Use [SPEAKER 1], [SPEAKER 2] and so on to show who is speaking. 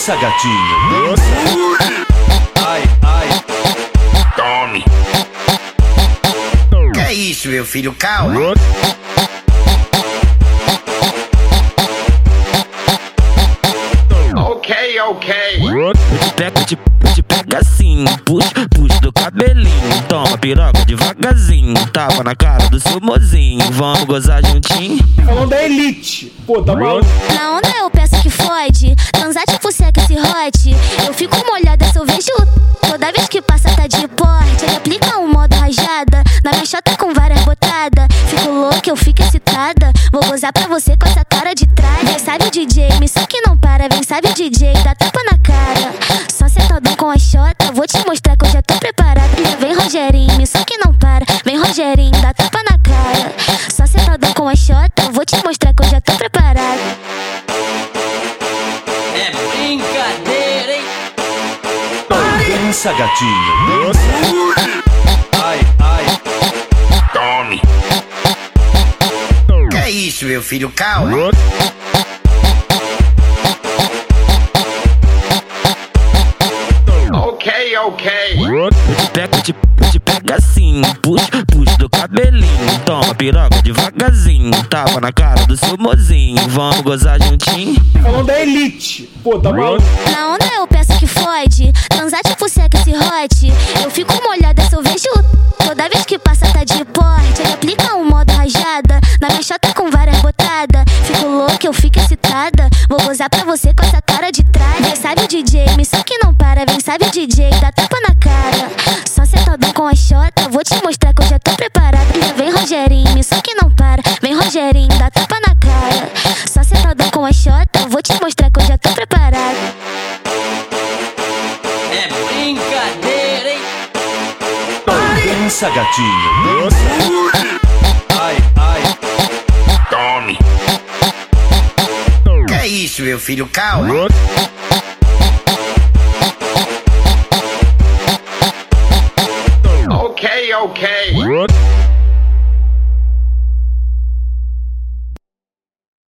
[SPEAKER 1] Dança, gatinho. Ai, ai.
[SPEAKER 2] Tome.
[SPEAKER 3] Que é isso, meu filho? Calma.
[SPEAKER 2] Ok, ok.
[SPEAKER 4] Eu te pego, eu te, pego assim, puxa, puxa do cabelinho. Toma piroca devagarzinho, tava na cara do seu mozinho. Vamos gozar juntinho.
[SPEAKER 5] Falando da elite. Pô, tá maluco?
[SPEAKER 6] Na onda eu peço que fode, transar tipo seca esse hot. Eu fico molhada se eu vejo toda vez que passa tá de porte. Ele aplica um modo rajada, na minha chota com várias botadas. Fico louca, eu fico excitada. Vou gozar pra você com essa cara de trás. Vem, sabe DJ, me só que não para. Vem, sabe DJ, dá
[SPEAKER 1] Dança, gatinho. Ai, ai.
[SPEAKER 2] Tome.
[SPEAKER 3] Que é isso, meu filho? Calma.
[SPEAKER 2] Ok, ok.
[SPEAKER 4] Eu te pego, eu te, pego assim, puxa, puxa do cabelinho. Toma piroca devagarzinho, tava na cara do seu mozinho. Vamos gozar juntinho.
[SPEAKER 5] Falando da elite. Pô, tá maluco?
[SPEAKER 6] Na onda eu peço que fode, Eu fico molhada se eu vejo toda vez que passa tá de porte. Ele aplica um modo rajada, na minha chota com várias botadas. Fico louca, eu fico excitada. Vou gozar pra você com essa cara de trás. Vem, sabe DJ, me só que não para. Vem, sabe DJ, dá tapa na cara. Só sentadão com a chota, vou te mostrar que eu já tô preparada. Vem, Rogerinho, só que não para. Vem, Rogerinho, dá tapa na cara. Só sentadão com a chota, vou te mostrar que eu já tô preparada.
[SPEAKER 1] Dança, gatinho. Ai, ai.
[SPEAKER 2] Tome.
[SPEAKER 3] Que é isso, meu filho? Calma.
[SPEAKER 2] Ok, ok.